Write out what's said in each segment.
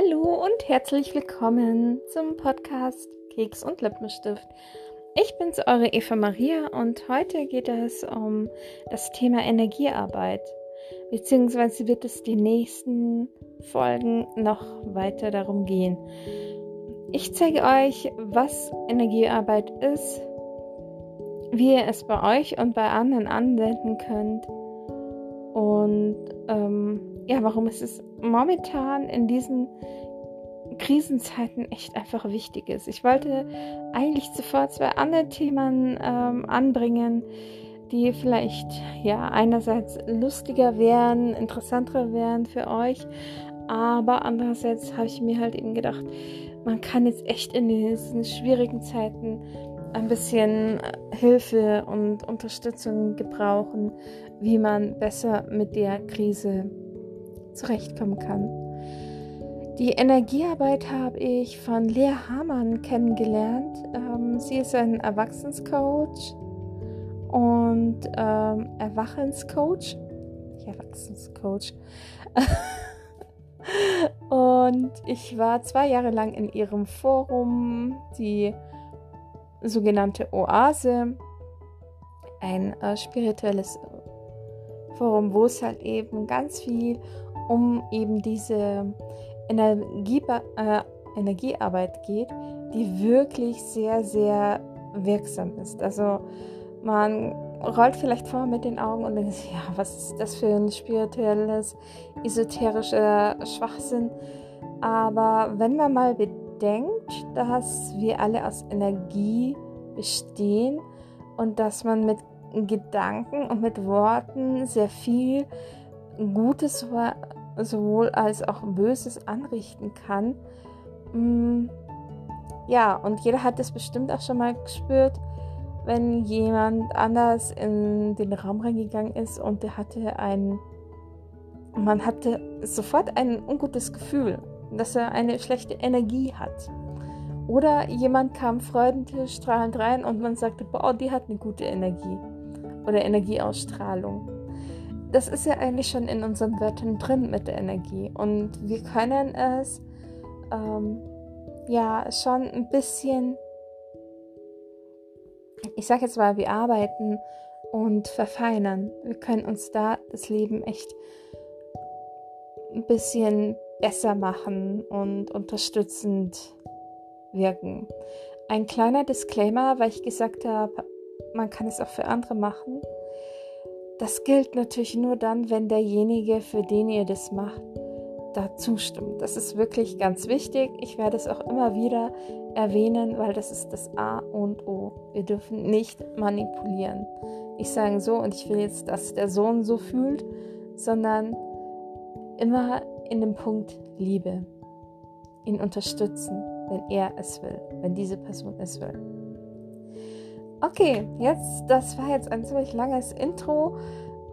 Hallo und herzlich willkommen zum Podcast Keks und Lippenstift. Ich bin's, eure Eva Maria und heute geht es um das Thema Energiearbeit. Beziehungsweise wird es die nächsten Folgen noch weiter darum gehen. Ich zeige euch, was Energiearbeit ist, wie ihr es bei euch und bei anderen anwenden könnt und ähm, ja, warum ist es momentan in diesen Krisenzeiten echt einfach wichtig ist. Ich wollte eigentlich zuvor zwei andere Themen ähm, anbringen, die vielleicht ja einerseits lustiger wären, interessanter wären für euch, aber andererseits habe ich mir halt eben gedacht, man kann jetzt echt in diesen schwierigen Zeiten ein bisschen Hilfe und Unterstützung gebrauchen, wie man besser mit der Krise zurechtkommen kann. Die Energiearbeit habe ich von Lea Hamann kennengelernt. Ähm, sie ist ein Erwachsenscoach und ähm, Erwachenscoach. Erwachsenscoach. und ich war zwei Jahre lang in ihrem Forum, die sogenannte Oase, ein äh, spirituelles Forum, wo es halt eben ganz viel um eben diese Energie, äh, Energiearbeit geht, die wirklich sehr, sehr wirksam ist. Also man rollt vielleicht vor mit den Augen und denkt, ja, was ist das für ein spirituelles, esoterischer Schwachsinn. Aber wenn man mal bedenkt, dass wir alle aus Energie bestehen und dass man mit Gedanken und mit Worten sehr viel Gutes sowohl als auch Böses anrichten kann. Mm, ja, und jeder hat das bestimmt auch schon mal gespürt, wenn jemand anders in den Raum reingegangen ist und der hatte ein, man hatte sofort ein ungutes Gefühl, dass er eine schlechte Energie hat. Oder jemand kam freudenstrahlend rein und man sagte, boah, die hat eine gute Energie oder Energieausstrahlung. Das ist ja eigentlich schon in unseren Wörtern drin mit der Energie. Und wir können es ähm, ja schon ein bisschen, ich sage jetzt mal, wir arbeiten und verfeinern. Wir können uns da das Leben echt ein bisschen besser machen und unterstützend wirken. Ein kleiner Disclaimer, weil ich gesagt habe, man kann es auch für andere machen. Das gilt natürlich nur dann, wenn derjenige, für den ihr das macht, da zustimmt. Das ist wirklich ganz wichtig. Ich werde es auch immer wieder erwähnen, weil das ist das A und O. Wir dürfen nicht manipulieren. Ich sage so und ich will jetzt, dass der Sohn so fühlt, sondern immer in dem Punkt Liebe. Ihn unterstützen, wenn er es will, wenn diese Person es will. Okay, jetzt, das war jetzt ein ziemlich langes Intro.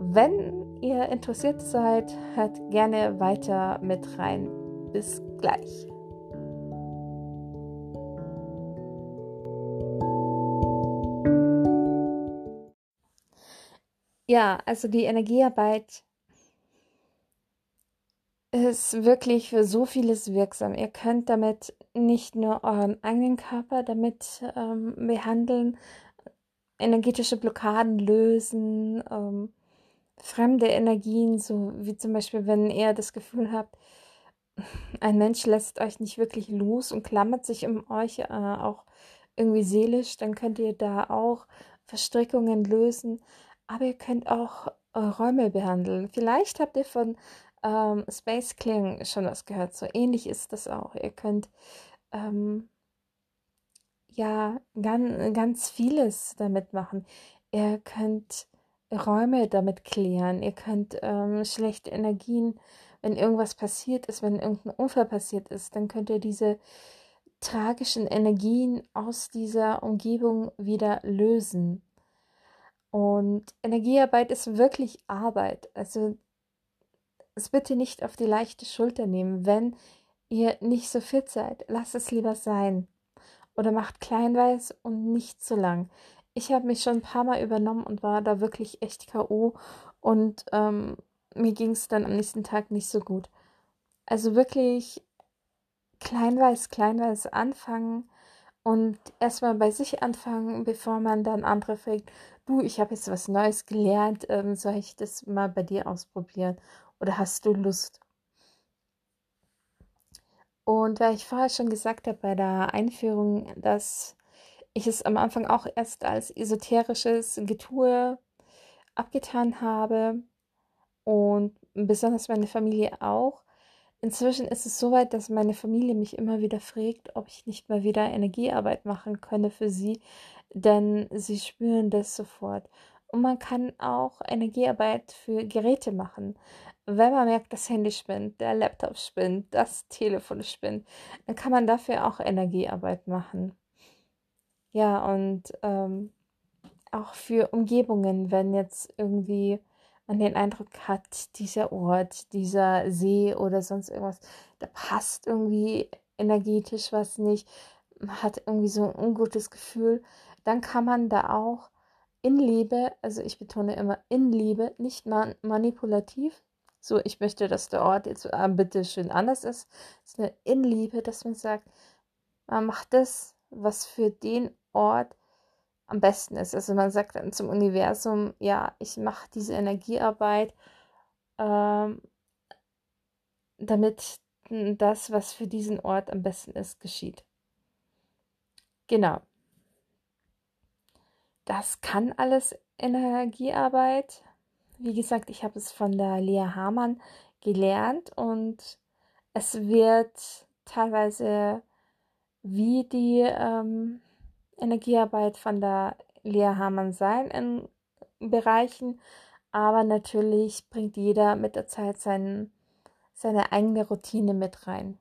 Wenn ihr interessiert seid, hört gerne weiter mit rein. Bis gleich. Ja, also die Energiearbeit ist wirklich für so vieles wirksam. Ihr könnt damit nicht nur euren eigenen Körper damit ähm, behandeln, energetische Blockaden lösen, ähm, fremde Energien, so wie zum Beispiel, wenn ihr das Gefühl habt, ein Mensch lässt euch nicht wirklich los und klammert sich um euch äh, auch irgendwie seelisch, dann könnt ihr da auch Verstrickungen lösen. Aber ihr könnt auch äh, Räume behandeln. Vielleicht habt ihr von ähm, Space Clearing schon was gehört. So ähnlich ist das auch. Ihr könnt ähm, ja ganz, ganz vieles damit machen. Ihr könnt Räume damit klären. Ihr könnt ähm, schlechte Energien, wenn irgendwas passiert ist, wenn irgendein Unfall passiert ist, dann könnt ihr diese tragischen Energien aus dieser Umgebung wieder lösen. Und Energiearbeit ist wirklich Arbeit. Also es bitte nicht auf die leichte Schulter nehmen. Wenn ihr nicht so fit seid, lasst es lieber sein oder macht kleinweiß und nicht zu lang. Ich habe mich schon ein paar Mal übernommen und war da wirklich echt KO und ähm, mir ging es dann am nächsten Tag nicht so gut. Also wirklich kleinweise, kleinweise anfangen und erstmal bei sich anfangen, bevor man dann andere fragt, du, ich habe jetzt was Neues gelernt, ähm, soll ich das mal bei dir ausprobieren oder hast du Lust? Und weil ich vorher schon gesagt habe bei der Einführung, dass ich es am Anfang auch erst als esoterisches Getue abgetan habe und besonders meine Familie auch. Inzwischen ist es so weit, dass meine Familie mich immer wieder fragt, ob ich nicht mal wieder Energiearbeit machen könne für sie, denn sie spüren das sofort. Und man kann auch Energiearbeit für Geräte machen. Wenn man merkt, das Handy spinnt, der Laptop spinnt, das Telefon spinnt, dann kann man dafür auch Energiearbeit machen. Ja, und ähm, auch für Umgebungen, wenn jetzt irgendwie man den Eindruck hat, dieser Ort, dieser See oder sonst irgendwas, da passt irgendwie energetisch was nicht, man hat irgendwie so ein ungutes Gefühl, dann kann man da auch in Liebe, also ich betone immer in Liebe, nicht man manipulativ, so ich möchte, dass der Ort jetzt äh, bitte schön anders ist, sondern in Liebe, dass man sagt, man macht das, was für den Ort am besten ist. Also man sagt dann zum Universum, ja, ich mache diese Energiearbeit, ähm, damit das, was für diesen Ort am besten ist, geschieht. Genau. Das kann alles Energiearbeit. Wie gesagt, ich habe es von der Lea Hamann gelernt und es wird teilweise wie die ähm, Energiearbeit von der Lea Hamann sein in Bereichen, aber natürlich bringt jeder mit der Zeit seinen, seine eigene Routine mit rein.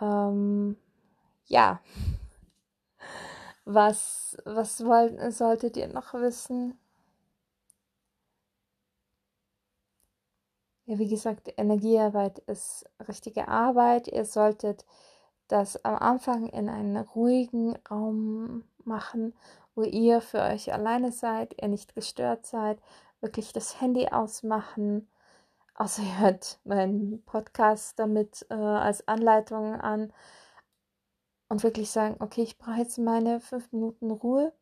Ähm, ja, was, was wollt, solltet ihr noch wissen? Ja, wie gesagt, Energiearbeit ist richtige Arbeit. Ihr solltet das am Anfang in einen ruhigen Raum machen, wo ihr für euch alleine seid, ihr nicht gestört seid, wirklich das Handy ausmachen. Außer ihr hört meinen Podcast damit äh, als Anleitung an und wirklich sagen, okay, ich brauche jetzt meine fünf Minuten Ruhe.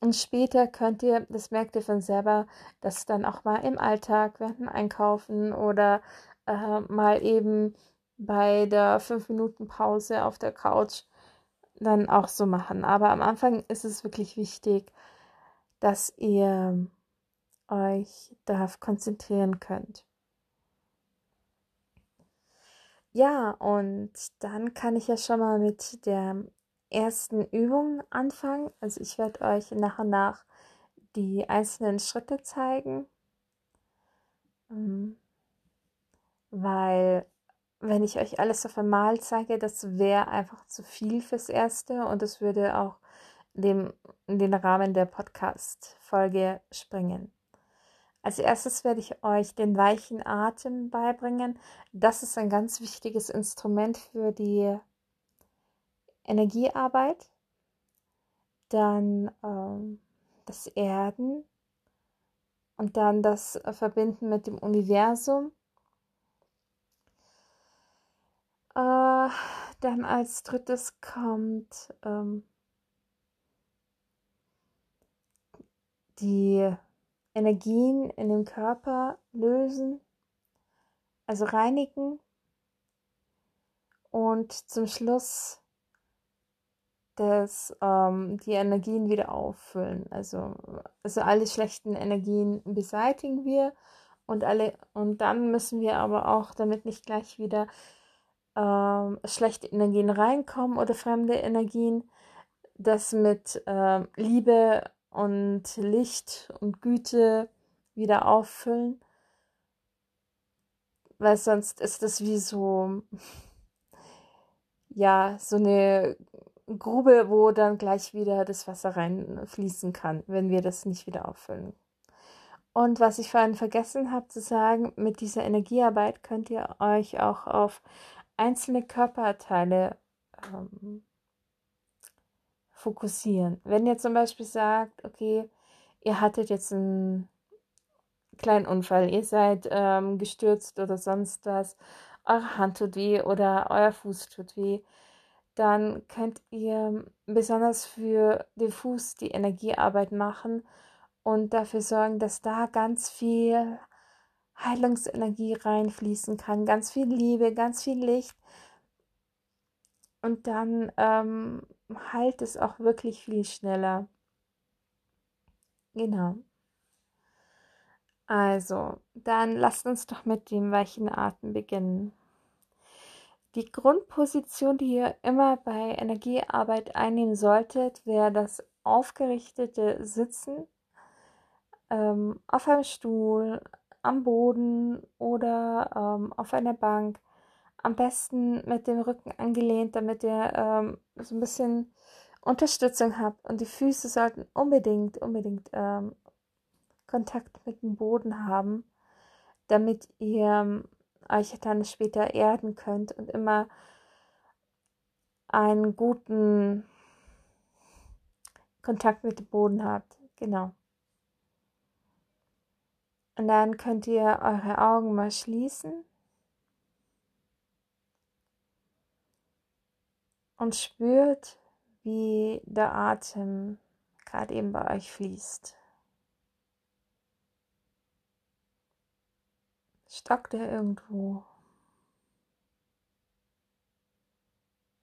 Und später könnt ihr, das merkt ihr von selber, das dann auch mal im Alltag während dem Einkaufen oder äh, mal eben bei der 5 Minuten Pause auf der Couch dann auch so machen. Aber am Anfang ist es wirklich wichtig, dass ihr euch darauf konzentrieren könnt. Ja, und dann kann ich ja schon mal mit der ersten Übung anfangen. Also ich werde euch nach und nach die einzelnen Schritte zeigen, ähm, weil wenn ich euch alles auf einmal zeige, das wäre einfach zu viel fürs Erste und es würde auch dem, den Rahmen der Podcast-Folge springen. Als erstes werde ich euch den weichen Atem beibringen. Das ist ein ganz wichtiges Instrument für die Energiearbeit. Dann ähm, das Erden und dann das Verbinden mit dem Universum Äh, dann als drittes kommt ähm, die Energien in dem Körper lösen, also reinigen und zum Schluss das, ähm, die Energien wieder auffüllen. Also, also alle schlechten Energien beseitigen wir und alle und dann müssen wir aber auch damit nicht gleich wieder ähm, schlechte Energien reinkommen oder fremde Energien, das mit äh, Liebe und Licht und Güte wieder auffüllen, weil sonst ist das wie so, ja, so eine Grube, wo dann gleich wieder das Wasser reinfließen kann, wenn wir das nicht wieder auffüllen. Und was ich vorhin vergessen habe zu sagen, mit dieser Energiearbeit könnt ihr euch auch auf einzelne Körperteile ähm, fokussieren. Wenn ihr zum Beispiel sagt, okay, ihr hattet jetzt einen kleinen Unfall, ihr seid ähm, gestürzt oder sonst was eure Hand tut weh oder euer Fuß tut weh, dann könnt ihr besonders für den Fuß die Energiearbeit machen und dafür sorgen, dass da ganz viel Heilungsenergie reinfließen kann, ganz viel Liebe, ganz viel Licht. Und dann ähm, heilt es auch wirklich viel schneller. Genau. Also, dann lasst uns doch mit dem weichen Atem beginnen. Die Grundposition, die ihr immer bei Energiearbeit einnehmen solltet, wäre das aufgerichtete Sitzen ähm, auf einem Stuhl, am Boden oder ähm, auf einer Bank. Am besten mit dem Rücken angelehnt, damit ihr ähm, so ein bisschen Unterstützung habt. Und die Füße sollten unbedingt, unbedingt ähm, Kontakt mit dem Boden haben, damit ihr ähm, euch dann später erden könnt und immer einen guten Kontakt mit dem Boden habt. Genau. Und dann könnt ihr eure Augen mal schließen und spürt, wie der Atem gerade eben bei euch fließt. Stockt er irgendwo?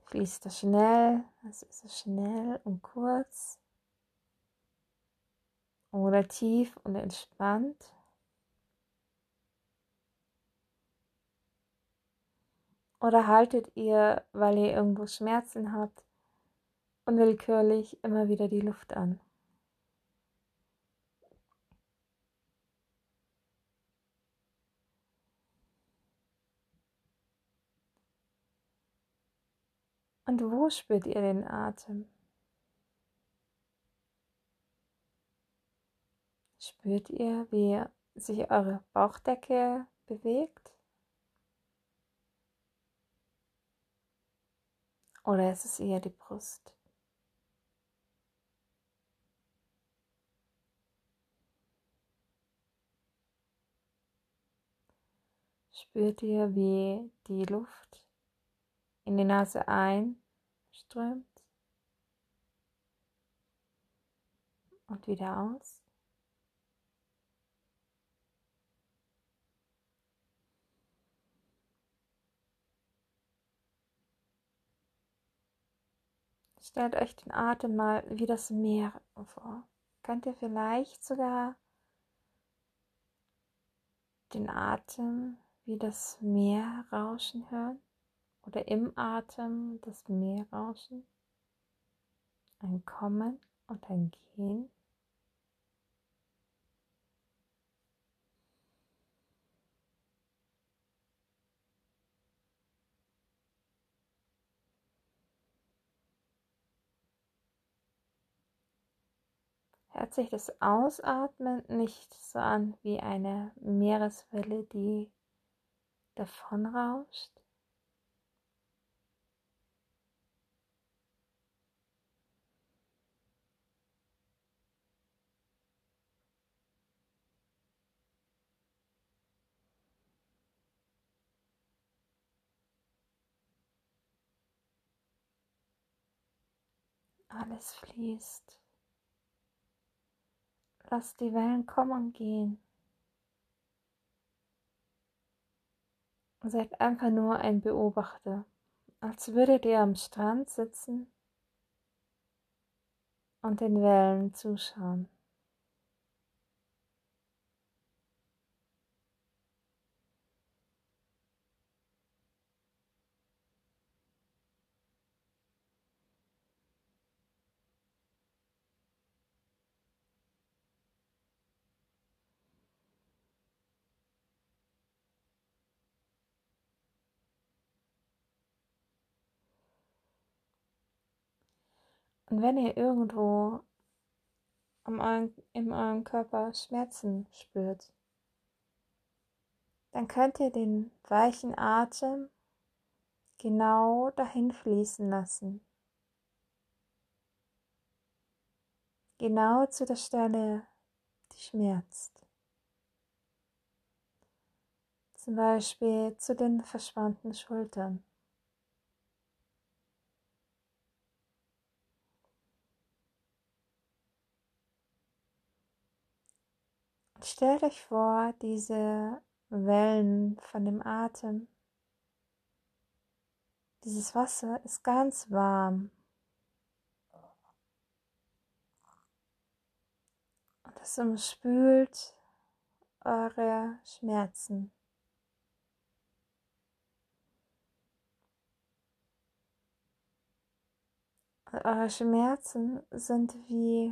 Fließt er schnell? Also ist es schnell und kurz? Oder tief und entspannt? Oder haltet ihr, weil ihr irgendwo Schmerzen habt, unwillkürlich immer wieder die Luft an? Und wo spürt ihr den Atem? Spürt ihr, wie sich eure Bauchdecke bewegt? Oder ist es eher die Brust? Spürt ihr, wie die Luft in die Nase einströmt und wieder aus? Stellt euch den Atem mal wie das Meer vor. Könnt ihr vielleicht sogar den Atem wie das Meer rauschen hören? Oder im Atem das Meer rauschen? Ein Kommen und ein Gehen? hört sich das Ausatmen nicht so an wie eine Meereswelle, die davonrauscht? Alles fließt. Lass die Wellen kommen und gehen. Seid einfach nur ein Beobachter, als würdet ihr am Strand sitzen und den Wellen zuschauen. Und wenn ihr irgendwo euren, in eurem Körper Schmerzen spürt, dann könnt ihr den weichen Atem genau dahin fließen lassen. Genau zu der Stelle, die schmerzt. Zum Beispiel zu den verspannten Schultern. Stellt euch vor, diese Wellen von dem Atem. Dieses Wasser ist ganz warm. Und es umspült eure Schmerzen. eure Schmerzen sind wie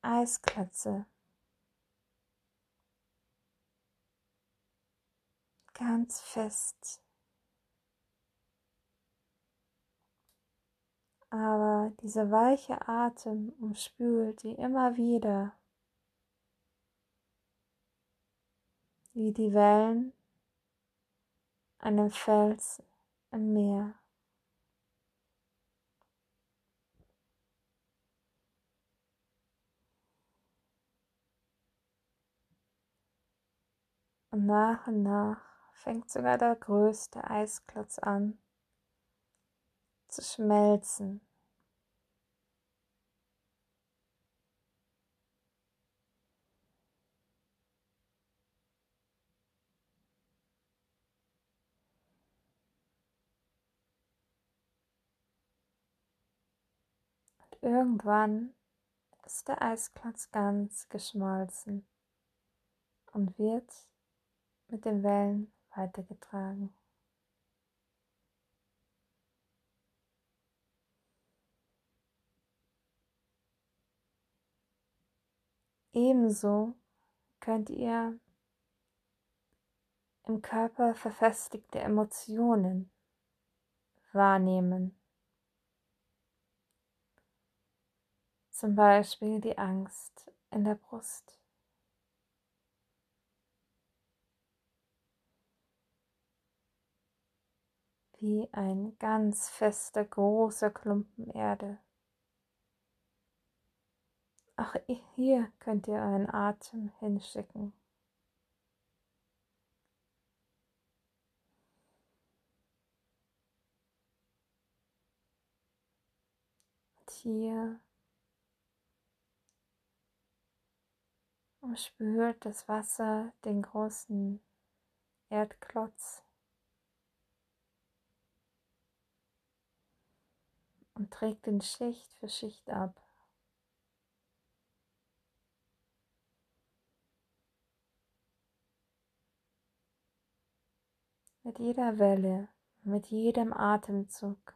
Eisklötze. Ganz fest. Aber dieser weiche Atem umspült sie immer wieder, wie die Wellen einem Fels im Meer. Und nach und nach fängt sogar der größte Eisklotz an zu schmelzen. Und irgendwann ist der Eisklotz ganz geschmolzen und wird mit den Wellen weitergetragen. Ebenso könnt ihr im Körper verfestigte Emotionen wahrnehmen. Zum Beispiel die Angst in der Brust. Wie ein ganz fester, großer Klumpen Erde. Auch hier könnt ihr euren Atem hinschicken. Und hier umspült das Wasser den großen Erdklotz. Und trägt ihn Schicht für Schicht ab. Mit jeder Welle, mit jedem Atemzug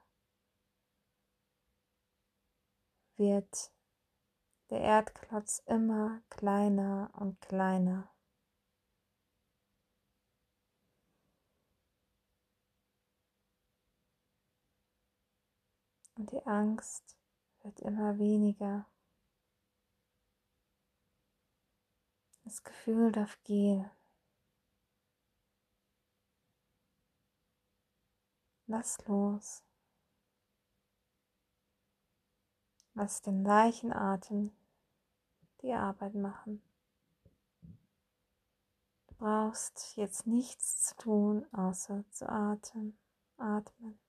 wird der Erdklotz immer kleiner und kleiner. Und die Angst wird immer weniger. Das Gefühl darf gehen. Lass los. Lass den weichen Atem die Arbeit machen. Du brauchst jetzt nichts zu tun, außer zu atmen. atmen.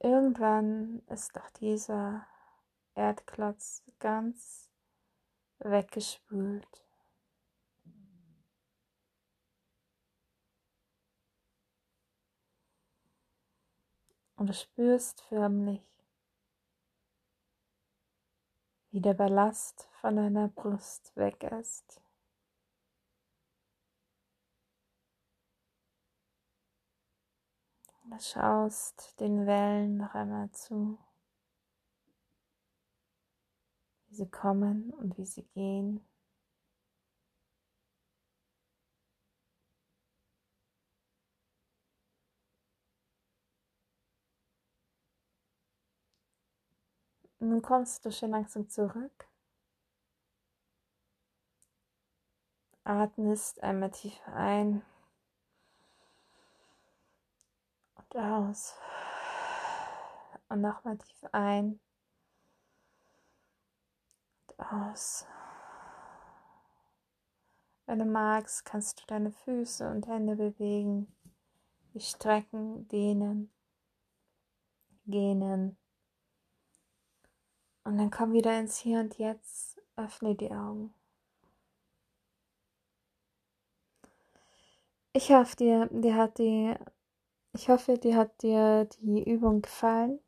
Irgendwann ist auch dieser Erdklotz ganz weggespült. Und du spürst förmlich, wie der Ballast von deiner Brust weg ist. Du schaust den Wellen noch einmal zu, wie sie kommen und wie sie gehen. nun kommst du schon langsam zurück. Atmest einmal tief ein und aus. Und nochmal tief ein aus. Wenn du magst, kannst du deine Füße und Hände bewegen, die strecken, dehnen, gähnen. Und dann komm wieder ins Hier und Jetzt, öffne die Augen. Ich hoffe, dir, dir hat die, ich hoffe, dir hat dir die Übung gefallen.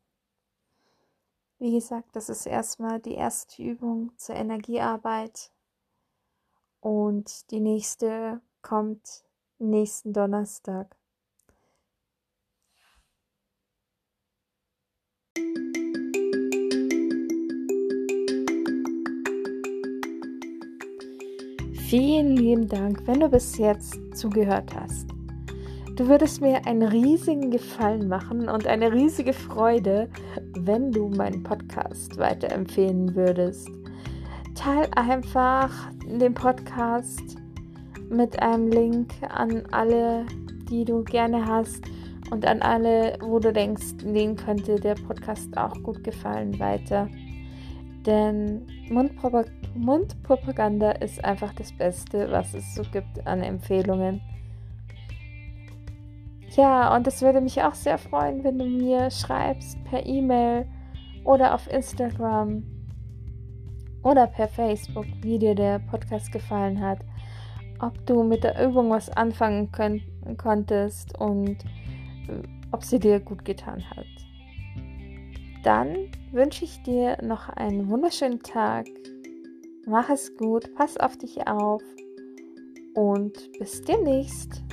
Wie gesagt, das ist erstmal die erste Übung zur Energiearbeit. Und die nächste kommt nächsten Donnerstag. Vielen lieben Dank, wenn du bis jetzt zugehört hast. Du würdest mir einen riesigen Gefallen machen und eine riesige Freude, wenn du meinen Podcast weiterempfehlen würdest. Teil einfach den Podcast mit einem Link an alle, die du gerne hast und an alle, wo du denkst, denen könnte der Podcast auch gut gefallen, weiter. Denn Mundpropaganda Mundpropaganda ist einfach das Beste, was es so gibt an Empfehlungen. Ja, und es würde mich auch sehr freuen, wenn du mir schreibst per E-Mail oder auf Instagram oder per Facebook, wie dir der Podcast gefallen hat, ob du mit der Übung was anfangen könnt, konntest und äh, ob sie dir gut getan hat. Dann wünsche ich dir noch einen wunderschönen Tag Mach es gut, pass auf dich auf und bis demnächst.